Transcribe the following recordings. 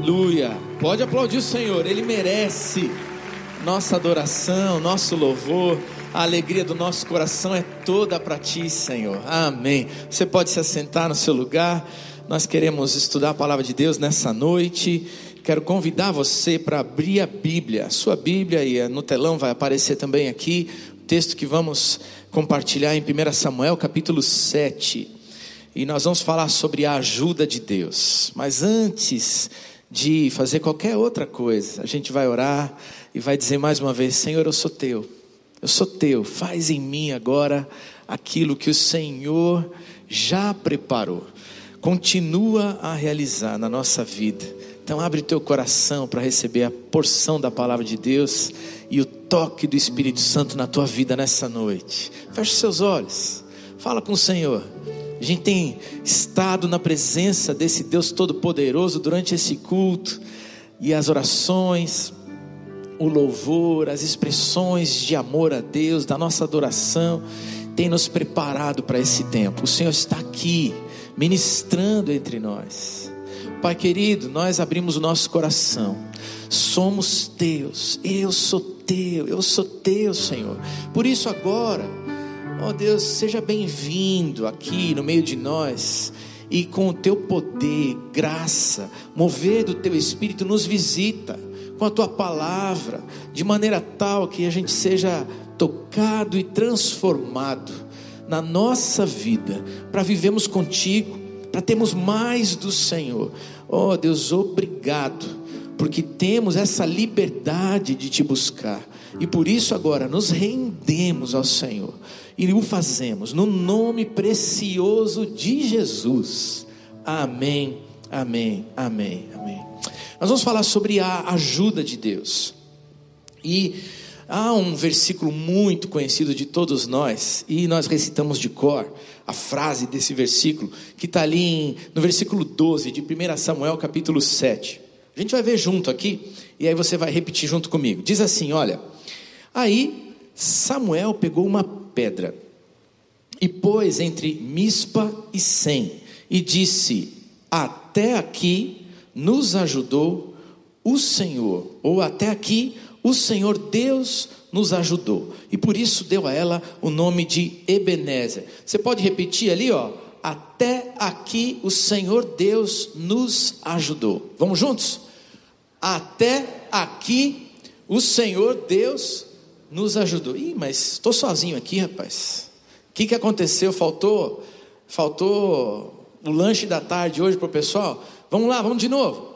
Aleluia. Pode aplaudir o Senhor, Ele merece nossa adoração, nosso louvor. A alegria do nosso coração é toda para Ti, Senhor. Amém. Você pode se assentar no seu lugar. Nós queremos estudar a palavra de Deus nessa noite. Quero convidar você para abrir a Bíblia, a sua Bíblia, e no telão vai aparecer também aqui o texto que vamos compartilhar em 1 Samuel, capítulo 7 e nós vamos falar sobre a ajuda de Deus. Mas antes de fazer qualquer outra coisa, a gente vai orar e vai dizer mais uma vez: Senhor, eu sou teu, eu sou teu, faz em mim agora aquilo que o Senhor já preparou. Continua a realizar na nossa vida. Então abre teu coração para receber a porção da palavra de Deus e o toque do Espírito Santo na tua vida nessa noite. Feche seus olhos. Fala com o Senhor. A gente tem estado na presença desse Deus Todo-Poderoso durante esse culto e as orações, o louvor, as expressões de amor a Deus, da nossa adoração, tem nos preparado para esse tempo. O Senhor está aqui, ministrando entre nós. Pai querido, nós abrimos o nosso coração, somos teus, eu sou teu, eu sou teu, Senhor. Por isso, agora, Oh Deus, seja bem-vindo aqui no meio de nós e com o teu poder, graça, mover do teu espírito, nos visita com a tua palavra, de maneira tal que a gente seja tocado e transformado na nossa vida, para vivermos contigo, para termos mais do Senhor. Oh Deus, obrigado, porque temos essa liberdade de te buscar. E por isso agora nos rendemos ao Senhor e o fazemos no nome precioso de Jesus. Amém, amém, amém, amém. Nós vamos falar sobre a ajuda de Deus. E há um versículo muito conhecido de todos nós, e nós recitamos de cor a frase desse versículo, que está ali em, no versículo 12 de 1 Samuel, capítulo 7. A gente vai ver junto aqui, e aí você vai repetir junto comigo. Diz assim: Olha, aí Samuel pegou uma pedra. E pôs entre Mispa e Sem, e disse: Até aqui nos ajudou o Senhor, ou até aqui o Senhor Deus nos ajudou. E por isso deu a ela o nome de Ebenezer. Você pode repetir ali, ó. Até aqui o Senhor Deus nos ajudou. Vamos juntos? Até aqui o Senhor Deus nos ajudou. Ih, mas estou sozinho aqui, rapaz. O que, que aconteceu? Faltou, faltou o lanche da tarde hoje para o pessoal? Vamos lá, vamos de novo.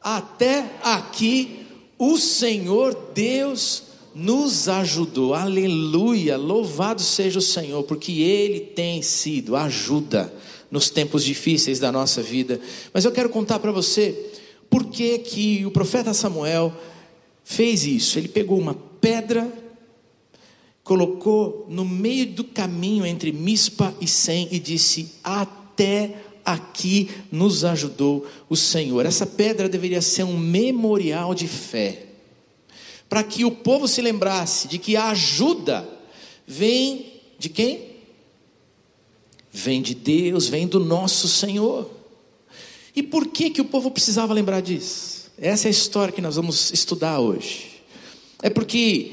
Até aqui o Senhor Deus nos ajudou. Aleluia! Louvado seja o Senhor, porque Ele tem sido ajuda nos tempos difíceis da nossa vida. Mas eu quero contar para você por que, que o profeta Samuel fez isso. Ele pegou uma pedra colocou no meio do caminho entre Mispa e Sem e disse: Até aqui nos ajudou o Senhor. Essa pedra deveria ser um memorial de fé, para que o povo se lembrasse de que a ajuda vem de quem? Vem de Deus, vem do nosso Senhor. E por que que o povo precisava lembrar disso? Essa é a história que nós vamos estudar hoje. É porque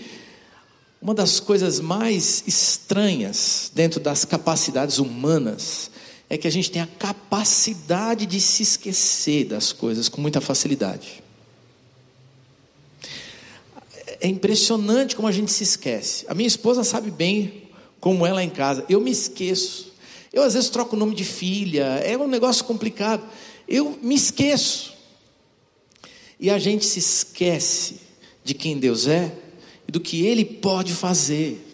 uma das coisas mais estranhas dentro das capacidades humanas é que a gente tem a capacidade de se esquecer das coisas com muita facilidade. É impressionante como a gente se esquece. A minha esposa sabe bem como ela é em casa. Eu me esqueço. Eu às vezes troco o nome de filha, é um negócio complicado. Eu me esqueço. E a gente se esquece de quem Deus é e do que Ele pode fazer.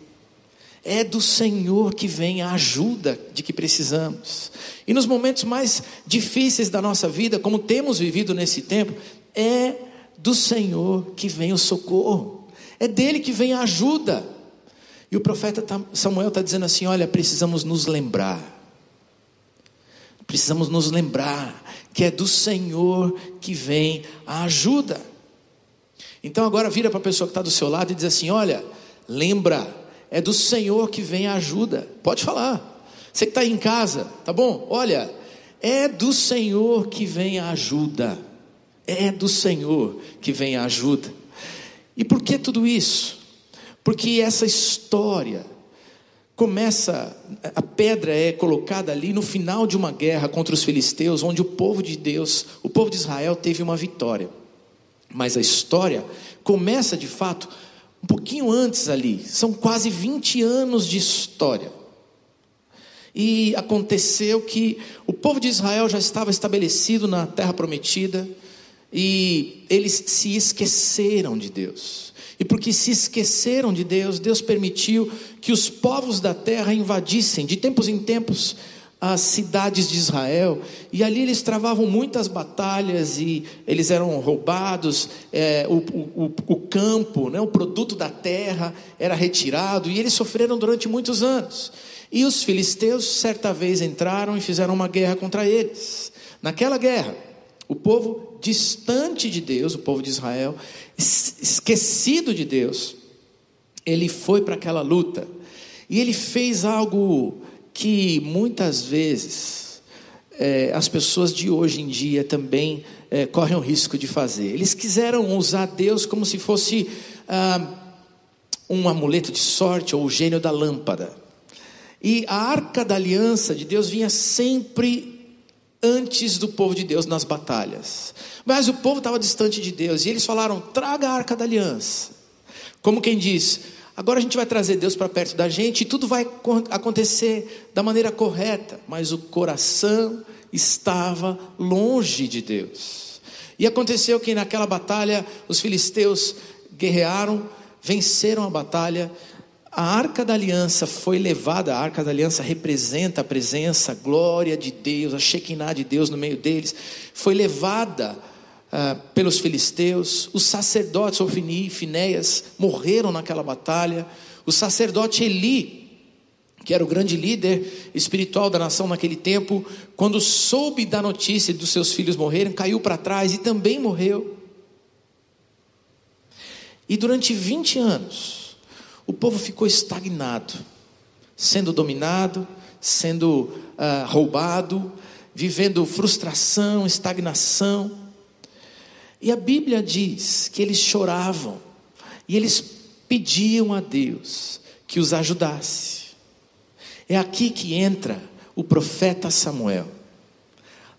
É do Senhor que vem a ajuda de que precisamos. E nos momentos mais difíceis da nossa vida, como temos vivido nesse tempo, é do Senhor que vem o socorro. É dele que vem a ajuda. E o profeta Samuel está dizendo assim: olha, precisamos nos lembrar. Precisamos nos lembrar que é do Senhor que vem a ajuda. Então agora vira para a pessoa que está do seu lado e diz assim: olha, lembra, é do Senhor que vem a ajuda. Pode falar. Você que está em casa, tá bom? Olha, é do Senhor que vem a ajuda. É do Senhor que vem a ajuda. E por que tudo isso? Porque essa história começa, a pedra é colocada ali no final de uma guerra contra os filisteus, onde o povo de Deus, o povo de Israel teve uma vitória. Mas a história começa de fato um pouquinho antes ali, são quase 20 anos de história. E aconteceu que o povo de Israel já estava estabelecido na terra prometida e eles se esqueceram de Deus. E porque se esqueceram de Deus, Deus permitiu que os povos da terra invadissem de tempos em tempos as cidades de Israel, e ali eles travavam muitas batalhas e eles eram roubados, é, o, o, o, campo, né, o produto da terra era retirado, e eles sofreram durante muitos anos. E os filisteus, certa vez, entraram e fizeram uma guerra contra eles. Naquela guerra, o povo distante de Deus, o povo de Israel, esquecido de Deus, ele foi para aquela luta e ele fez algo que muitas vezes é, as pessoas de hoje em dia também é, correm o risco de fazer. Eles quiseram usar Deus como se fosse ah, um amuleto de sorte ou o gênio da lâmpada. E a arca da aliança de Deus vinha sempre antes do povo de Deus nas batalhas. Mas o povo estava distante de Deus e eles falaram: traga a arca da aliança. Como quem diz: agora a gente vai trazer Deus para perto da gente e tudo vai acontecer da maneira correta. Mas o coração estava longe de Deus. E aconteceu que naquela batalha os filisteus guerrearam, venceram a batalha, a arca da aliança foi levada, a arca da aliança representa a presença, a glória de Deus, a Shekinah de Deus no meio deles, foi levada ah, pelos filisteus, os sacerdotes Ofini e Finéias morreram naquela batalha, o sacerdote Eli, que era o grande líder espiritual da nação naquele tempo, quando soube da notícia dos seus filhos morrerem, caiu para trás e também morreu. E durante 20 anos, o povo ficou estagnado, sendo dominado, sendo uh, roubado, vivendo frustração, estagnação. E a Bíblia diz que eles choravam e eles pediam a Deus que os ajudasse. É aqui que entra o profeta Samuel.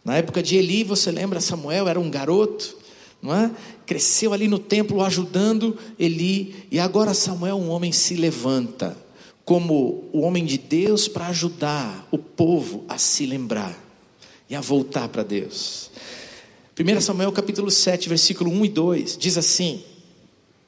Na época de Eli, você lembra, Samuel era um garoto, não é? Cresceu ali no templo ajudando Eli, e agora Samuel, um homem, se levanta como o homem de Deus para ajudar o povo a se lembrar e a voltar para Deus. 1 Samuel capítulo 7, versículo 1 e 2 diz assim: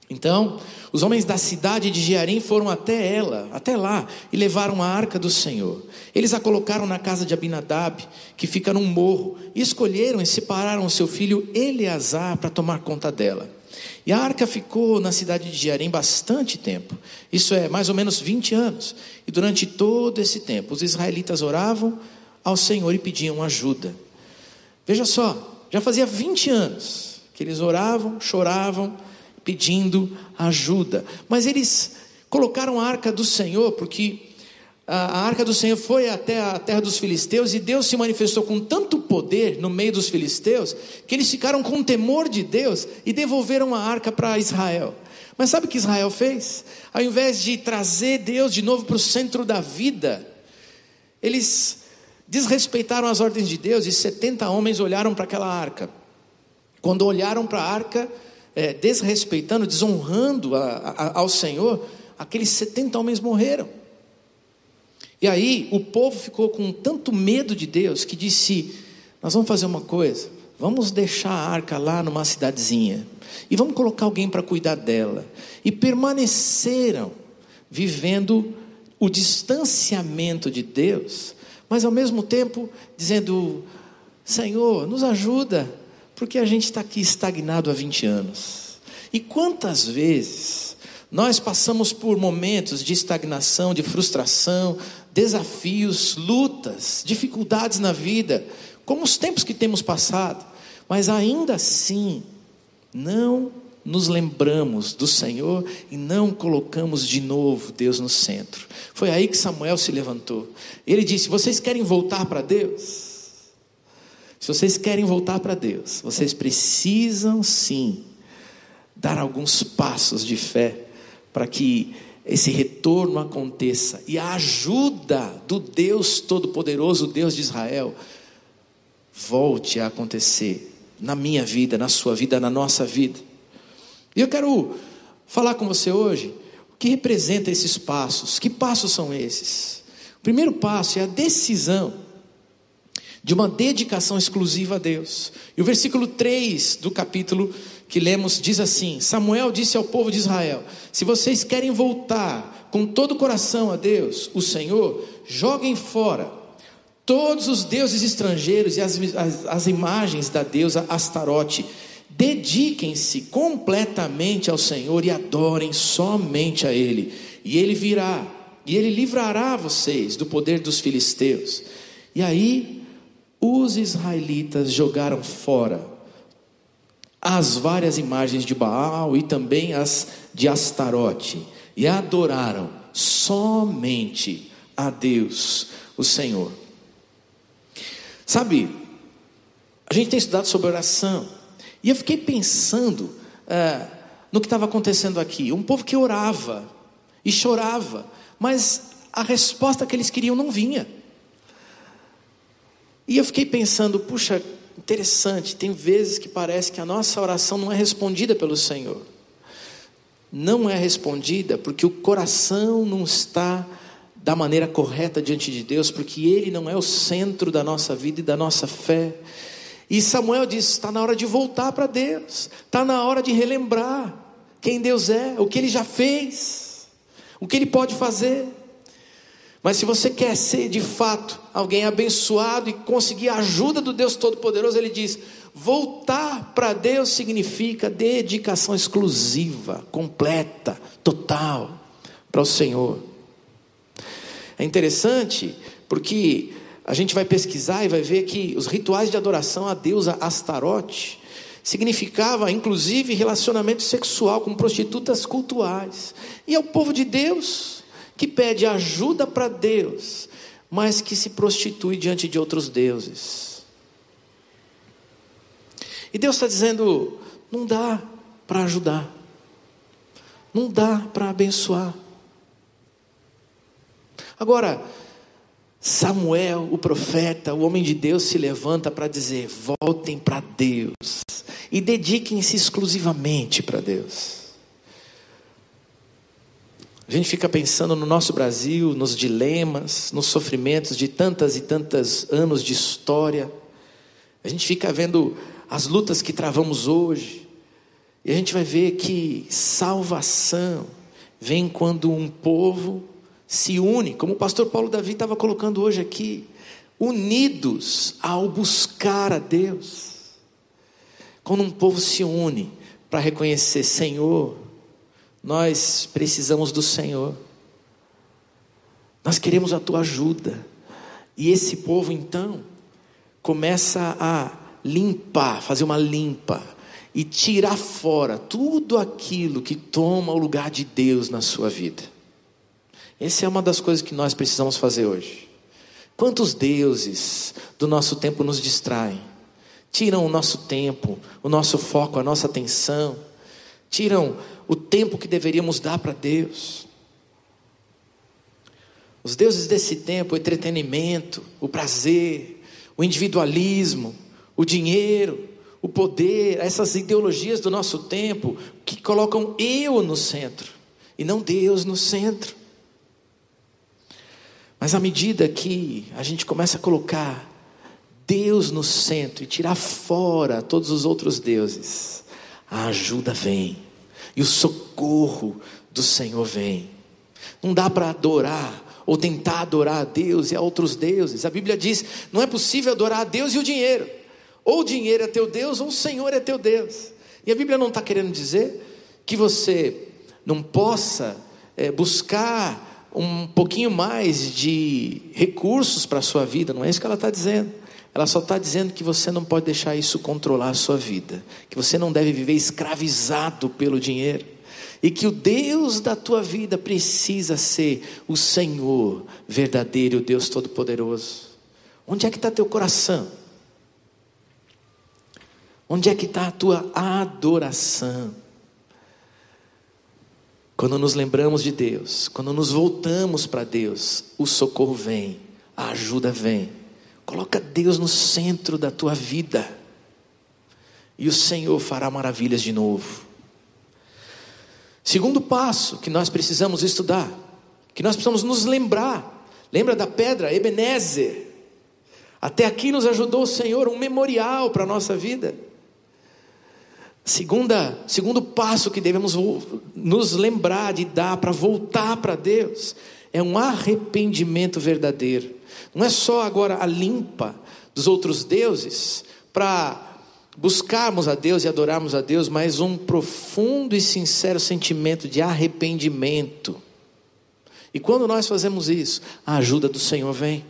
Então os homens da cidade de Jearim foram até ela, até lá, e levaram a arca do Senhor. Eles a colocaram na casa de Abinadab, que fica num morro, e escolheram e separaram o seu filho Eleazar para tomar conta dela. E a arca ficou na cidade de Jearim bastante tempo, isso é, mais ou menos 20 anos. E durante todo esse tempo, os israelitas oravam ao Senhor e pediam ajuda. Veja só, já fazia 20 anos que eles oravam, choravam, pedindo ajuda. Mas eles colocaram a arca do Senhor, porque a arca do Senhor foi até a terra dos filisteus e Deus se manifestou com tanto poder no meio dos filisteus que eles ficaram com temor de Deus e devolveram a arca para Israel. Mas sabe o que Israel fez? Ao invés de trazer Deus de novo para o centro da vida, eles desrespeitaram as ordens de Deus e 70 homens olharam para aquela arca. Quando olharam para a arca, é, desrespeitando, desonrando a, a, ao Senhor, aqueles 70 homens morreram. E aí o povo ficou com tanto medo de Deus que disse: Nós vamos fazer uma coisa, vamos deixar a arca lá numa cidadezinha e vamos colocar alguém para cuidar dela. E permaneceram vivendo o distanciamento de Deus, mas ao mesmo tempo dizendo: Senhor, nos ajuda, porque a gente está aqui estagnado há 20 anos. E quantas vezes nós passamos por momentos de estagnação, de frustração, desafios, lutas, dificuldades na vida, como os tempos que temos passado, mas ainda assim não nos lembramos do Senhor e não colocamos de novo Deus no centro. Foi aí que Samuel se levantou. Ele disse: Vocês querem voltar para Deus? Se vocês querem voltar para Deus, vocês precisam sim dar alguns passos de fé para que esse retorno aconteça e a ajuda do Deus Todo-Poderoso, Deus de Israel, volte a acontecer na minha vida, na sua vida, na nossa vida. E eu quero falar com você hoje o que representa esses passos. Que passos são esses? O primeiro passo é a decisão de uma dedicação exclusiva a Deus. E o versículo 3 do capítulo que lemos diz assim: Samuel disse ao povo de Israel: Se vocês querem voltar com todo o coração a Deus, o Senhor, joguem fora todos os deuses estrangeiros e as, as, as imagens da deusa Astarote. Dediquem-se completamente ao Senhor e adorem somente a Ele, e Ele virá, e Ele livrará vocês do poder dos filisteus. E aí, os israelitas jogaram fora as várias imagens de Baal e também as de Astarote, e adoraram somente a Deus, o Senhor. Sabe, a gente tem estudado sobre oração, e eu fiquei pensando é, no que estava acontecendo aqui. Um povo que orava e chorava, mas a resposta que eles queriam não vinha. E eu fiquei pensando, puxa, interessante, tem vezes que parece que a nossa oração não é respondida pelo Senhor. Não é respondida porque o coração não está da maneira correta diante de Deus, porque Ele não é o centro da nossa vida e da nossa fé. E Samuel diz: está na hora de voltar para Deus, está na hora de relembrar quem Deus é, o que Ele já fez, o que Ele pode fazer. Mas se você quer ser de fato alguém abençoado e conseguir a ajuda do Deus Todo-Poderoso, ele diz: voltar para Deus significa dedicação exclusiva, completa, total para o Senhor. É interessante porque a gente vai pesquisar e vai ver que os rituais de adoração à deusa Astarote significava inclusive relacionamento sexual com prostitutas cultuais. E é o povo de Deus que pede ajuda para Deus, mas que se prostitui diante de outros deuses. E Deus está dizendo: não dá para ajudar, não dá para abençoar. Agora, Samuel, o profeta, o homem de Deus, se levanta para dizer: voltem para Deus e dediquem-se exclusivamente para Deus. A gente fica pensando no nosso Brasil, nos dilemas, nos sofrimentos de tantas e tantas anos de história. A gente fica vendo as lutas que travamos hoje. E a gente vai ver que salvação vem quando um povo se une, como o pastor Paulo Davi estava colocando hoje aqui, unidos ao buscar a Deus. Quando um povo se une para reconhecer, Senhor, nós precisamos do Senhor. Nós queremos a tua ajuda. E esse povo então começa a limpar, fazer uma limpa e tirar fora tudo aquilo que toma o lugar de Deus na sua vida. Essa é uma das coisas que nós precisamos fazer hoje. Quantos deuses do nosso tempo nos distraem? Tiram o nosso tempo, o nosso foco, a nossa atenção, tiram o tempo que deveríamos dar para Deus. Os deuses desse tempo, o entretenimento, o prazer, o individualismo, o dinheiro, o poder, essas ideologias do nosso tempo que colocam eu no centro e não Deus no centro. Mas à medida que a gente começa a colocar Deus no centro e tirar fora todos os outros deuses, a ajuda vem e o socorro do Senhor vem. Não dá para adorar ou tentar adorar a Deus e a outros deuses. A Bíblia diz: não é possível adorar a Deus e o dinheiro. Ou o dinheiro é teu Deus, ou o Senhor é teu Deus. E a Bíblia não está querendo dizer que você não possa é, buscar um pouquinho mais de recursos para a sua vida, não é isso que ela está dizendo. Ela só está dizendo que você não pode deixar isso controlar a sua vida, que você não deve viver escravizado pelo dinheiro, e que o Deus da tua vida precisa ser o Senhor verdadeiro, o Deus Todo-Poderoso. Onde é que está teu coração? Onde é que está a tua adoração? Quando nos lembramos de Deus, quando nos voltamos para Deus, o socorro vem, a ajuda vem. Coloca Deus no centro da tua vida. E o Senhor fará maravilhas de novo. Segundo passo que nós precisamos estudar, que nós precisamos nos lembrar. Lembra da pedra Ebenezer? Até aqui nos ajudou o Senhor, um memorial para a nossa vida. Segunda, segundo passo que devemos nos lembrar de dar para voltar para Deus é um arrependimento verdadeiro. Não é só agora a limpa dos outros deuses para buscarmos a Deus e adorarmos a Deus, mas um profundo e sincero sentimento de arrependimento. E quando nós fazemos isso, a ajuda do Senhor vem.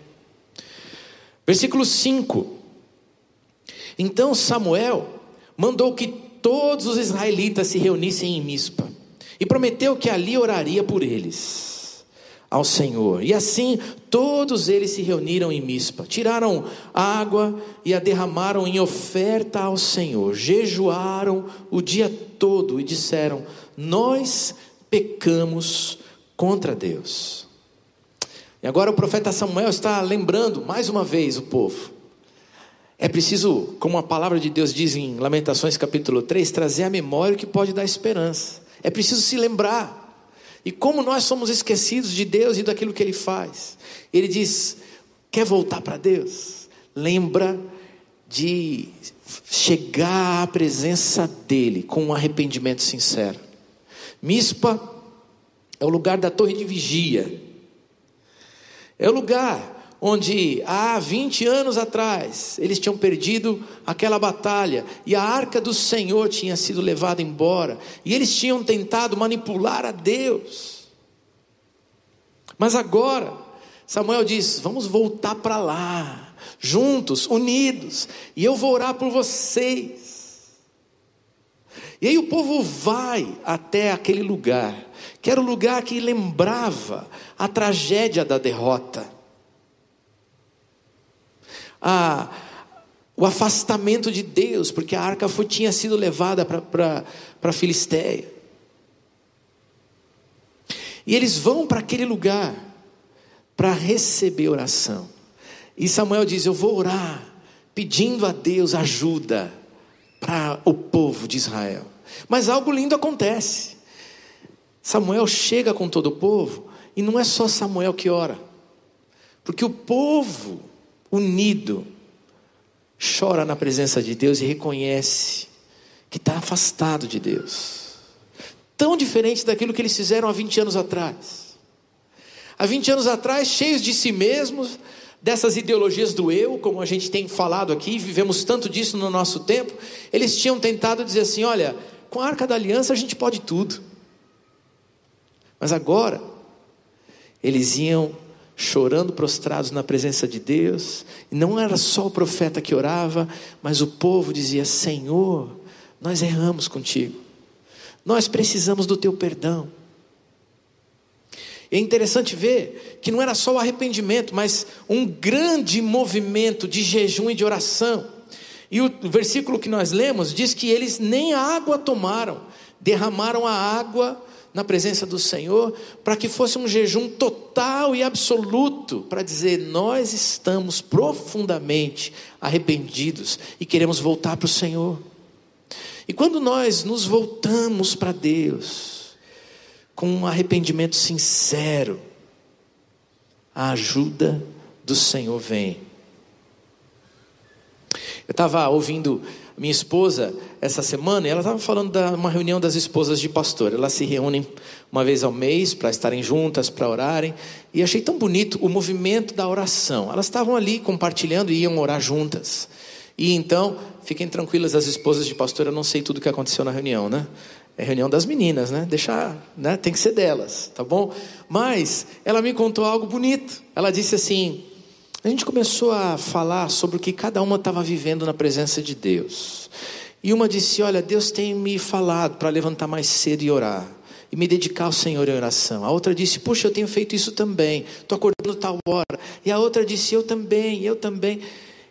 Versículo 5. Então Samuel mandou que todos os israelitas se reunissem em Mispa e prometeu que ali oraria por eles ao Senhor. E assim todos eles se reuniram em Mispa, tiraram água e a derramaram em oferta ao Senhor, jejuaram o dia todo e disseram: Nós pecamos contra Deus. E agora o profeta Samuel está lembrando mais uma vez o povo. É preciso, como a palavra de Deus diz em Lamentações capítulo 3, trazer a memória o que pode dar esperança. É preciso se lembrar e como nós somos esquecidos de Deus e daquilo que Ele faz. Ele diz: quer voltar para Deus? Lembra de chegar à presença dEle com um arrependimento sincero. Mispa é o lugar da torre de vigia. É o lugar onde há 20 anos atrás eles tinham perdido aquela batalha e a arca do Senhor tinha sido levada embora e eles tinham tentado manipular a Deus. Mas agora, Samuel diz: vamos voltar para lá, juntos, unidos, e eu vou orar por vocês. E aí o povo vai até aquele lugar, que era o lugar que lembrava a tragédia da derrota a, o afastamento de Deus, porque a arca foi, tinha sido levada para a Filisteia. E eles vão para aquele lugar para receber oração. E Samuel diz: Eu vou orar, pedindo a Deus ajuda para o povo de Israel. Mas algo lindo acontece. Samuel chega com todo o povo, e não é só Samuel que ora, porque o povo unido, chora na presença de Deus e reconhece que está afastado de Deus. Tão diferente daquilo que eles fizeram há 20 anos atrás. Há 20 anos atrás, cheios de si mesmos, dessas ideologias do eu, como a gente tem falado aqui, vivemos tanto disso no nosso tempo, eles tinham tentado dizer assim: olha, com a arca da aliança a gente pode tudo. Mas agora, eles iam chorando prostrados na presença de Deus. E não era só o profeta que orava, mas o povo dizia: Senhor, nós erramos contigo, nós precisamos do teu perdão. é interessante ver que não era só o arrependimento, mas um grande movimento de jejum e de oração. E o versículo que nós lemos diz que eles nem água tomaram, derramaram a água na presença do Senhor, para que fosse um jejum total e absoluto, para dizer: nós estamos profundamente arrependidos e queremos voltar para o Senhor. E quando nós nos voltamos para Deus, com um arrependimento sincero, a ajuda do Senhor vem. Eu estava ouvindo minha esposa essa semana ela estava falando de uma reunião das esposas de pastor. Elas se reúnem uma vez ao mês para estarem juntas, para orarem. E achei tão bonito o movimento da oração. Elas estavam ali compartilhando e iam orar juntas. E então, fiquem tranquilas, as esposas de pastor, eu não sei tudo o que aconteceu na reunião, né? É reunião das meninas, né? Deixar, né? Tem que ser delas, tá bom? Mas ela me contou algo bonito. Ela disse assim: a gente começou a falar sobre o que cada uma estava vivendo na presença de Deus. E uma disse: Olha, Deus tem me falado para levantar mais cedo e orar. E me dedicar ao Senhor em oração. A outra disse: Puxa, eu tenho feito isso também. Estou acordando tal hora. E a outra disse: Eu também, eu também.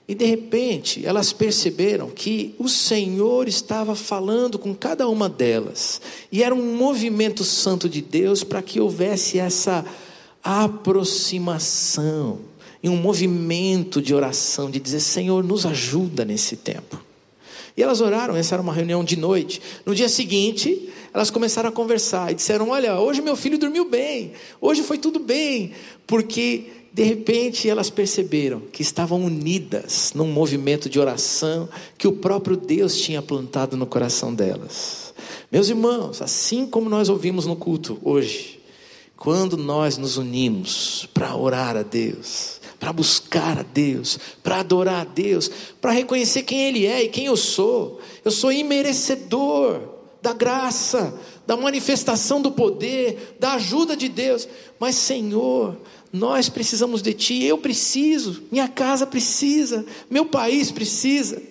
E de repente, elas perceberam que o Senhor estava falando com cada uma delas. E era um movimento santo de Deus para que houvesse essa aproximação, e um movimento de oração, de dizer: Senhor, nos ajuda nesse tempo. E elas oraram, essa era uma reunião de noite. No dia seguinte, elas começaram a conversar e disseram: Olha, hoje meu filho dormiu bem, hoje foi tudo bem, porque de repente elas perceberam que estavam unidas num movimento de oração que o próprio Deus tinha plantado no coração delas. Meus irmãos, assim como nós ouvimos no culto hoje, quando nós nos unimos para orar a Deus, para buscar a Deus, para adorar a Deus, para reconhecer quem Ele é e quem eu sou. Eu sou imerecedor da graça, da manifestação do poder, da ajuda de Deus. Mas, Senhor, nós precisamos de Ti, eu preciso, minha casa precisa, meu país precisa.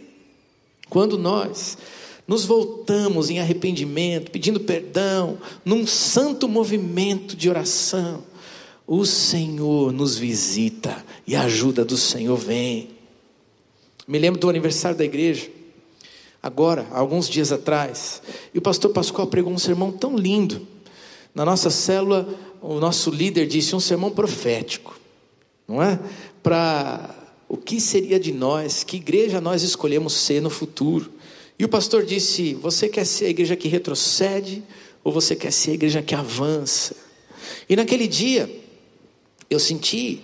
Quando nós nos voltamos em arrependimento, pedindo perdão, num santo movimento de oração, o Senhor nos visita e a ajuda do Senhor vem. Me lembro do aniversário da igreja, agora, alguns dias atrás, e o pastor Pascoal pregou um sermão tão lindo. Na nossa célula, o nosso líder disse um sermão profético, não é? Para o que seria de nós, que igreja nós escolhemos ser no futuro. E o pastor disse: Você quer ser a igreja que retrocede ou você quer ser a igreja que avança? E naquele dia, eu senti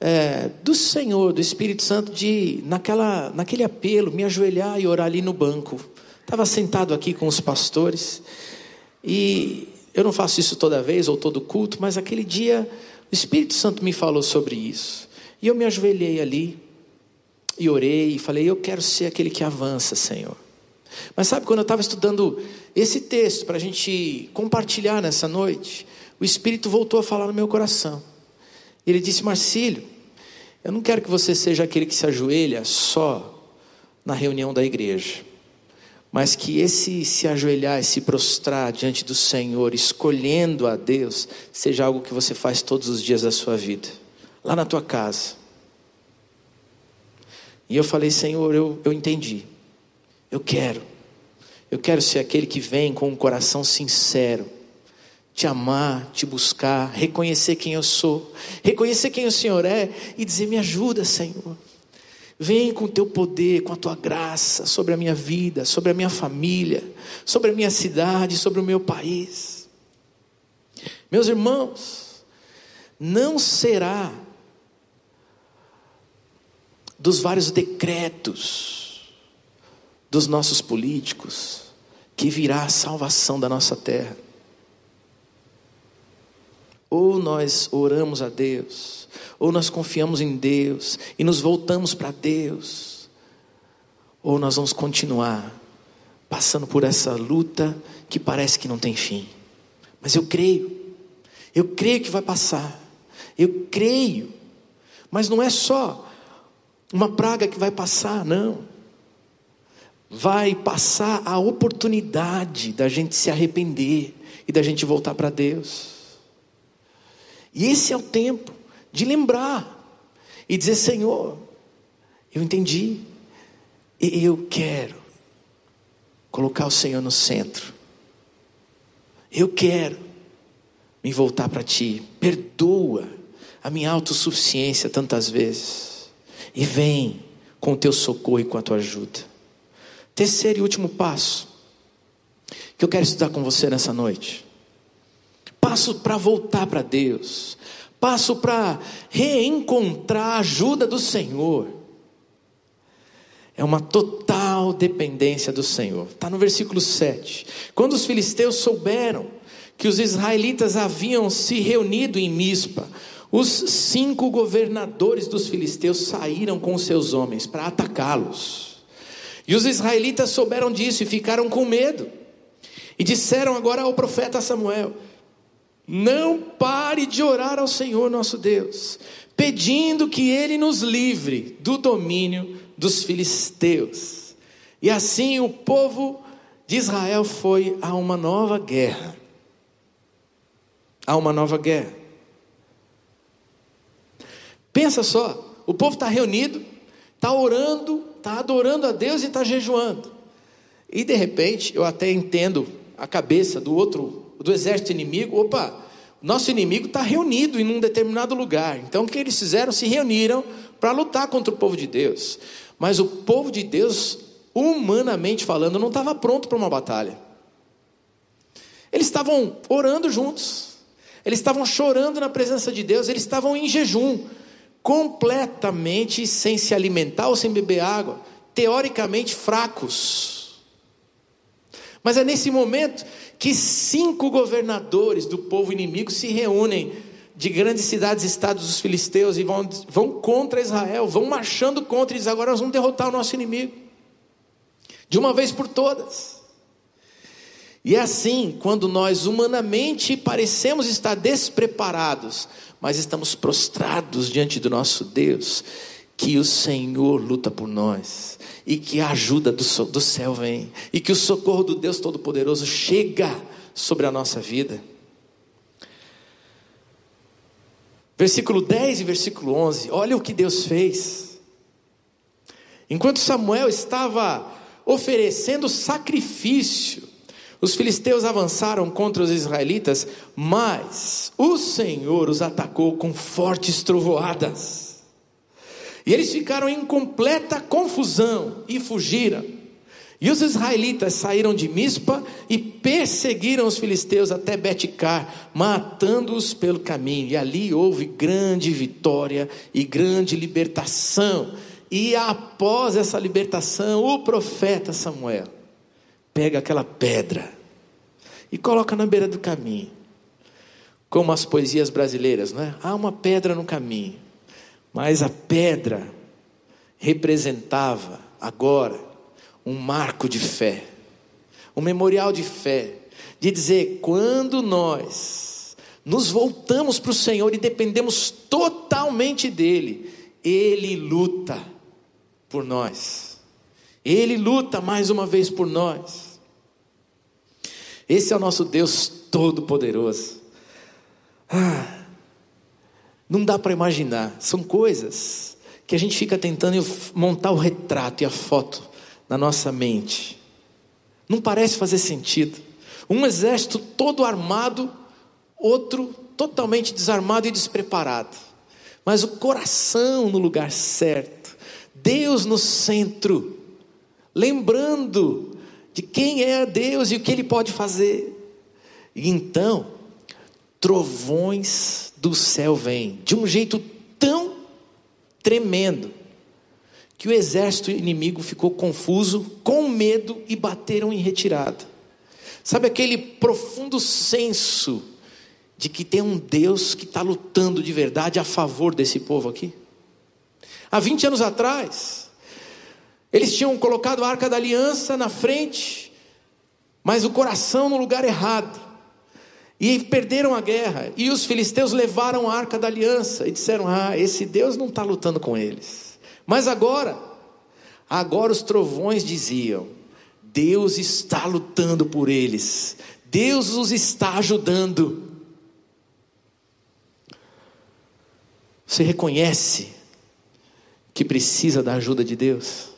é, do Senhor, do Espírito Santo, de naquela, naquele apelo, me ajoelhar e orar ali no banco. Estava sentado aqui com os pastores e eu não faço isso toda vez ou todo culto, mas aquele dia o Espírito Santo me falou sobre isso. E eu me ajoelhei ali e orei e falei: Eu quero ser aquele que avança, Senhor. Mas sabe, quando eu estava estudando esse texto para a gente compartilhar nessa noite, o Espírito voltou a falar no meu coração. Ele disse: Marcílio, eu não quero que você seja aquele que se ajoelha só na reunião da igreja, mas que esse se ajoelhar e se prostrar diante do Senhor, escolhendo a Deus, seja algo que você faz todos os dias da sua vida, lá na tua casa. E eu falei: Senhor, eu, eu entendi, eu quero, eu quero ser aquele que vem com um coração sincero te amar, te buscar, reconhecer quem eu sou, reconhecer quem o Senhor é e dizer: Me ajuda, Senhor. Vem com o teu poder, com a tua graça sobre a minha vida, sobre a minha família, sobre a minha cidade, sobre o meu país. Meus irmãos, não será dos vários decretos dos nossos políticos que virá a salvação da nossa terra. Ou nós oramos a Deus, ou nós confiamos em Deus e nos voltamos para Deus, ou nós vamos continuar passando por essa luta que parece que não tem fim. Mas eu creio, eu creio que vai passar, eu creio, mas não é só uma praga que vai passar, não. Vai passar a oportunidade da gente se arrepender e da gente voltar para Deus. E esse é o tempo de lembrar e dizer: Senhor, eu entendi, e eu quero colocar o Senhor no centro. Eu quero me voltar para Ti. Perdoa a minha autossuficiência tantas vezes. E vem com o Teu socorro e com a Tua ajuda. Terceiro e último passo que eu quero estudar com você nessa noite passo para voltar para Deus, passo para reencontrar a ajuda do Senhor. É uma total dependência do Senhor. Está no versículo 7. Quando os filisteus souberam que os israelitas haviam se reunido em Mispa, os cinco governadores dos filisteus saíram com seus homens para atacá-los. E os israelitas souberam disso e ficaram com medo. E disseram agora ao profeta Samuel: não pare de orar ao Senhor nosso Deus, pedindo que Ele nos livre do domínio dos filisteus. E assim o povo de Israel foi a uma nova guerra. A uma nova guerra. Pensa só, o povo está reunido, está orando, está adorando a Deus e está jejuando. E de repente, eu até entendo a cabeça do outro, do exército inimigo, opa, nosso inimigo está reunido em um determinado lugar. Então o que eles fizeram? Se reuniram para lutar contra o povo de Deus. Mas o povo de Deus, humanamente falando, não estava pronto para uma batalha. Eles estavam orando juntos, eles estavam chorando na presença de Deus, eles estavam em jejum, completamente sem se alimentar ou sem beber água, teoricamente fracos. Mas é nesse momento que cinco governadores do povo inimigo se reúnem de grandes cidades estados dos filisteus e vão, vão contra Israel, vão marchando contra e dizem: agora nós vamos derrotar o nosso inimigo, de uma vez por todas. E é assim, quando nós humanamente parecemos estar despreparados, mas estamos prostrados diante do nosso Deus, que o Senhor luta por nós, e que a ajuda do, do céu vem, e que o socorro do Deus Todo-Poderoso chega sobre a nossa vida. Versículo 10 e versículo 11, olha o que Deus fez. Enquanto Samuel estava oferecendo sacrifício, os filisteus avançaram contra os israelitas, mas o Senhor os atacou com fortes trovoadas. E eles ficaram em completa confusão e fugiram. E os israelitas saíram de Mispa e perseguiram os filisteus até Betcar, matando-os pelo caminho. E ali houve grande vitória e grande libertação. E após essa libertação, o profeta Samuel pega aquela pedra e coloca na beira do caminho. Como as poesias brasileiras, não é? Há uma pedra no caminho, mas a pedra representava agora um marco de fé, um memorial de fé, de dizer quando nós nos voltamos para o Senhor e dependemos totalmente dEle, Ele luta por nós, Ele luta mais uma vez por nós. Esse é o nosso Deus Todo-Poderoso. Ah, não dá para imaginar, são coisas que a gente fica tentando montar o retrato e a foto na nossa mente. Não parece fazer sentido. Um exército todo armado, outro totalmente desarmado e despreparado. Mas o coração no lugar certo, Deus no centro, lembrando de quem é Deus e o que Ele pode fazer. E então, trovões do céu vêm, de um jeito tão tremendo, que o exército inimigo ficou confuso, com medo e bateram em retirada. Sabe aquele profundo senso de que tem um Deus que está lutando de verdade a favor desse povo aqui? Há 20 anos atrás, eles tinham colocado a arca da aliança na frente, mas o coração no lugar errado. E perderam a guerra. E os filisteus levaram a arca da aliança e disseram: Ah, esse Deus não está lutando com eles. Mas agora, agora os trovões diziam: Deus está lutando por eles. Deus os está ajudando. Você reconhece que precisa da ajuda de Deus?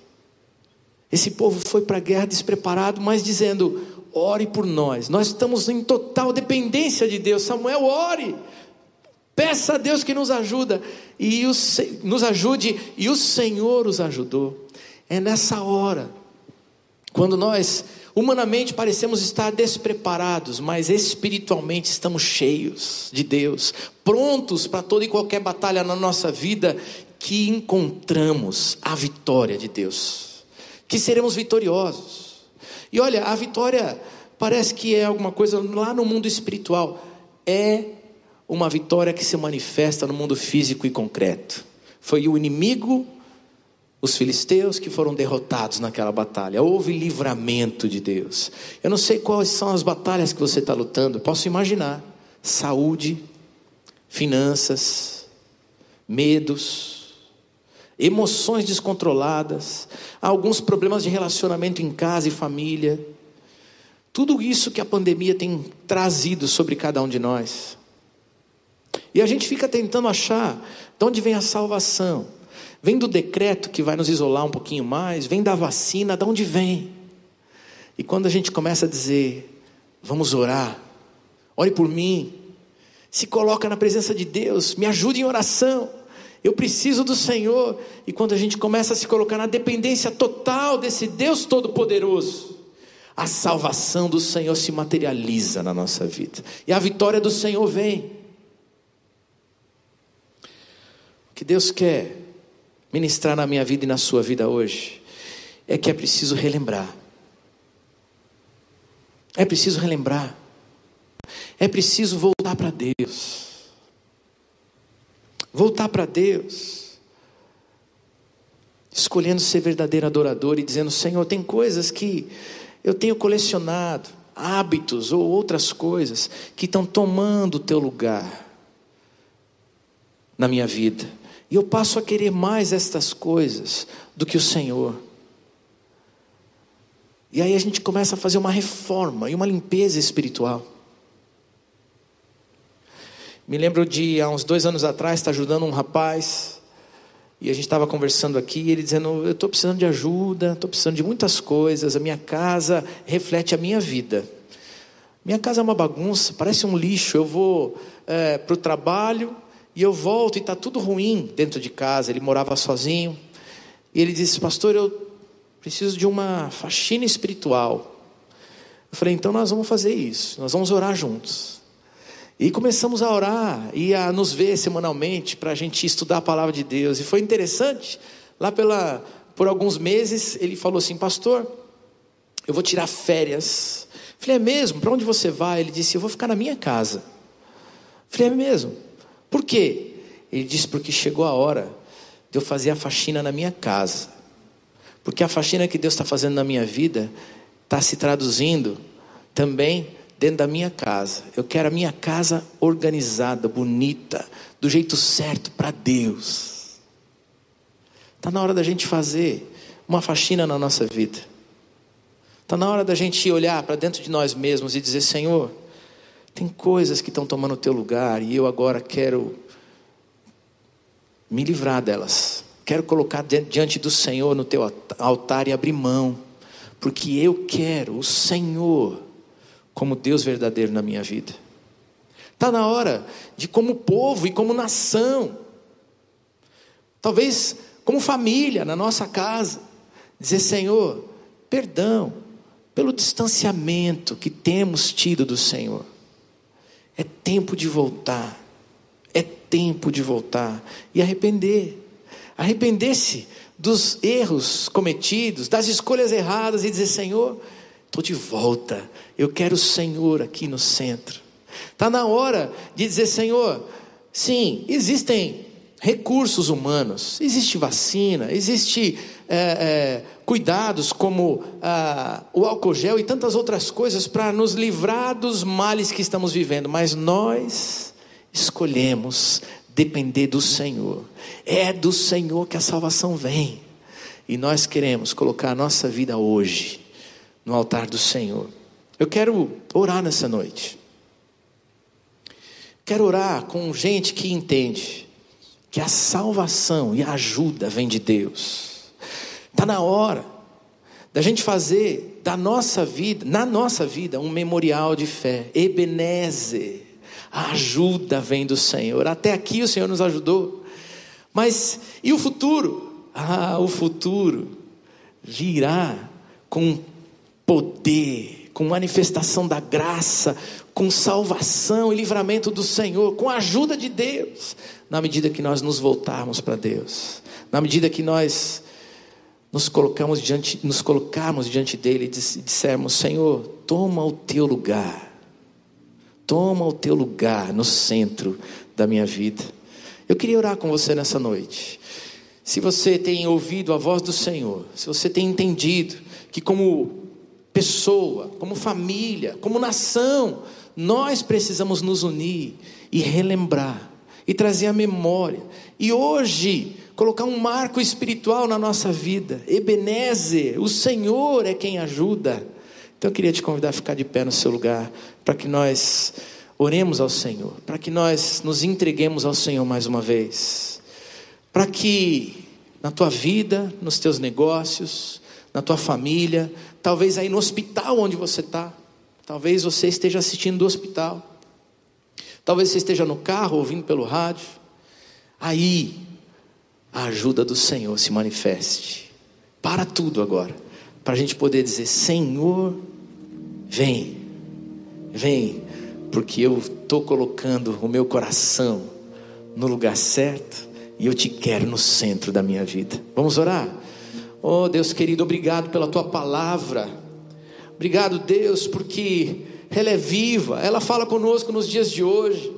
Esse povo foi para a guerra despreparado, mas dizendo: ore por nós. Nós estamos em total dependência de Deus. Samuel, ore. Peça a Deus que nos ajuda e o, nos ajude e o Senhor os ajudou. É nessa hora, quando nós humanamente parecemos estar despreparados, mas espiritualmente estamos cheios de Deus, prontos para toda e qualquer batalha na nossa vida, que encontramos a vitória de Deus que seremos vitoriosos. E olha, a vitória parece que é alguma coisa lá no mundo espiritual, é uma vitória que se manifesta no mundo físico e concreto. Foi o inimigo, os filisteus, que foram derrotados naquela batalha. Houve livramento de Deus. Eu não sei quais são as batalhas que você está lutando, posso imaginar: saúde, finanças, medos emoções descontroladas, alguns problemas de relacionamento em casa e família. Tudo isso que a pandemia tem trazido sobre cada um de nós. E a gente fica tentando achar de onde vem a salvação. Vem do decreto que vai nos isolar um pouquinho mais, vem da vacina, de onde vem? E quando a gente começa a dizer, vamos orar, ore por mim, se coloca na presença de Deus, me ajude em oração, eu preciso do Senhor. E quando a gente começa a se colocar na dependência total desse Deus Todo-Poderoso, a salvação do Senhor se materializa na nossa vida, e a vitória do Senhor vem. O que Deus quer ministrar na minha vida e na sua vida hoje é que é preciso relembrar. É preciso relembrar. É preciso voltar para Deus. Voltar para Deus. Escolhendo ser verdadeiro adorador e dizendo: Senhor, tem coisas que eu tenho colecionado, hábitos ou outras coisas que estão tomando o teu lugar na minha vida. E eu passo a querer mais estas coisas do que o Senhor. E aí a gente começa a fazer uma reforma e uma limpeza espiritual. Me lembro de há uns dois anos atrás estar ajudando um rapaz e a gente estava conversando aqui ele dizendo: eu estou precisando de ajuda, estou precisando de muitas coisas. A minha casa reflete a minha vida. Minha casa é uma bagunça, parece um lixo. Eu vou é, para o trabalho e eu volto e está tudo ruim dentro de casa. Ele morava sozinho. E ele disse: Pastor, eu preciso de uma faxina espiritual. Eu falei: Então nós vamos fazer isso. Nós vamos orar juntos. E começamos a orar e a nos ver semanalmente para a gente estudar a palavra de Deus. E foi interessante. Lá pela, por alguns meses ele falou assim: Pastor, eu vou tirar férias. Falei: É mesmo? Para onde você vai? Ele disse: Eu vou ficar na minha casa. Falei: É mesmo? Por quê? Ele disse: porque chegou a hora de eu fazer a faxina na minha casa. Porque a faxina que Deus está fazendo na minha vida está se traduzindo também dentro da minha casa. Eu quero a minha casa organizada, bonita, do jeito certo para Deus. Está na hora da gente fazer uma faxina na nossa vida. Está na hora da gente olhar para dentro de nós mesmos e dizer: Senhor, tem coisas que estão tomando o teu lugar e eu agora quero me livrar delas. Quero colocar diante do Senhor no teu altar e abrir mão, porque eu quero o Senhor como Deus verdadeiro na minha vida. Está na hora de, como povo e como nação, talvez como família na nossa casa, dizer: Senhor, perdão pelo distanciamento que temos tido do Senhor. É tempo de voltar. É tempo de voltar e arrepender. Arrepender-se dos erros cometidos, das escolhas erradas e dizer: Senhor, estou de volta. Eu quero o Senhor aqui no centro. Está na hora de dizer: Senhor, sim, existem recursos humanos, existe vacina, existe é, é, cuidados como o álcool gel e tantas outras coisas para nos livrar dos males que estamos vivendo, mas nós escolhemos depender do Senhor. É do Senhor que a salvação vem. E nós queremos colocar a nossa vida hoje no altar do Senhor. Eu quero orar nessa noite. Quero orar com gente que entende que a salvação e a ajuda vem de Deus. Está na hora da gente fazer da nossa vida, na nossa vida, um memorial de fé. Ebenezer. A ajuda vem do Senhor. Até aqui o Senhor nos ajudou. Mas e o futuro? Ah, o futuro virá com poder, com manifestação da graça, com salvação e livramento do Senhor, com a ajuda de Deus, na medida que nós nos voltarmos para Deus, na medida que nós nos colocamos diante, nos colocarmos diante dele e dissermos: Senhor, toma o teu lugar, toma o teu lugar no centro da minha vida. Eu queria orar com você nessa noite. Se você tem ouvido a voz do Senhor, se você tem entendido que, como pessoa, como família, como nação, nós precisamos nos unir e relembrar e trazer a memória. E hoje colocar um marco espiritual na nossa vida. Ebenezer, o Senhor é quem ajuda. Então eu queria te convidar a ficar de pé no seu lugar, para que nós oremos ao Senhor, para que nós nos entreguemos ao Senhor mais uma vez, para que na tua vida, nos teus negócios, na tua família, talvez aí no hospital onde você está. Talvez você esteja assistindo do hospital. Talvez você esteja no carro ouvindo pelo rádio. Aí a ajuda do Senhor se manifeste. Para tudo agora, para a gente poder dizer: Senhor, vem, vem, porque eu estou colocando o meu coração no lugar certo e eu te quero no centro da minha vida. Vamos orar? Oh Deus querido, obrigado pela tua palavra. Obrigado, Deus, porque ela é viva, ela fala conosco nos dias de hoje.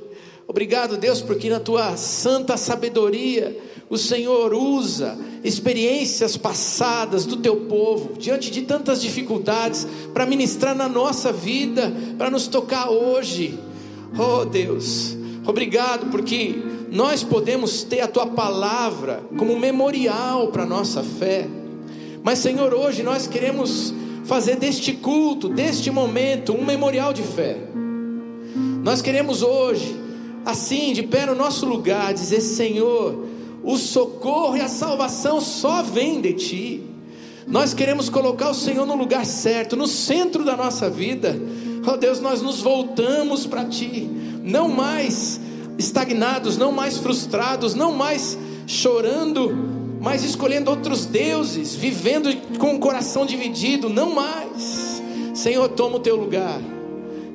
Obrigado, Deus, porque na tua santa sabedoria o Senhor usa experiências passadas do teu povo, diante de tantas dificuldades, para ministrar na nossa vida, para nos tocar hoje. Oh Deus, obrigado porque nós podemos ter a tua palavra como memorial para nossa fé. Mas, Senhor, hoje nós queremos fazer deste culto, deste momento, um memorial de fé. Nós queremos hoje, assim, de pé no nosso lugar, dizer: Senhor, o socorro e a salvação só vem de Ti. Nós queremos colocar o Senhor no lugar certo, no centro da nossa vida. Oh Deus, nós nos voltamos para Ti, não mais estagnados, não mais frustrados, não mais chorando, mas escolhendo outros deuses, vivendo com o coração dividido, não mais. Senhor, toma o teu lugar.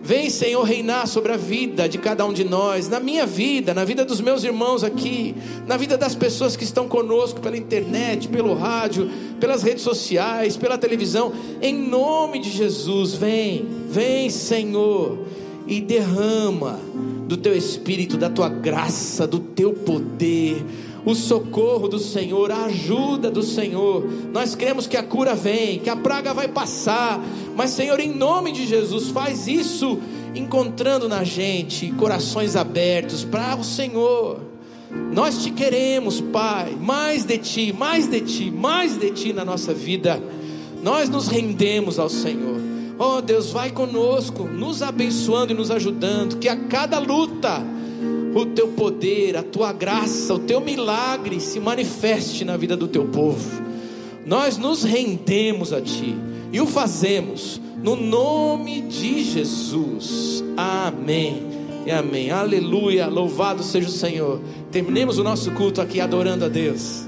Vem, Senhor, reinar sobre a vida de cada um de nós, na minha vida, na vida dos meus irmãos aqui, na vida das pessoas que estão conosco pela internet, pelo rádio, pelas redes sociais, pela televisão. Em nome de Jesus, vem, vem, Senhor, e derrama do teu espírito, da tua graça, do teu poder o socorro do Senhor, a ajuda do Senhor. Nós cremos que a cura vem, que a praga vai passar, mas Senhor, em nome de Jesus, faz isso encontrando na gente corações abertos para o Senhor. Nós te queremos, Pai, mais de ti, mais de ti, mais de ti na nossa vida. Nós nos rendemos ao Senhor. Oh Deus, vai conosco, nos abençoando e nos ajudando, que a cada luta o teu poder, a tua graça, o teu milagre se manifeste na vida do teu povo. Nós nos rendemos a ti e o fazemos no nome de Jesus. Amém. E amém. Aleluia. Louvado seja o Senhor. Terminemos o nosso culto aqui adorando a Deus.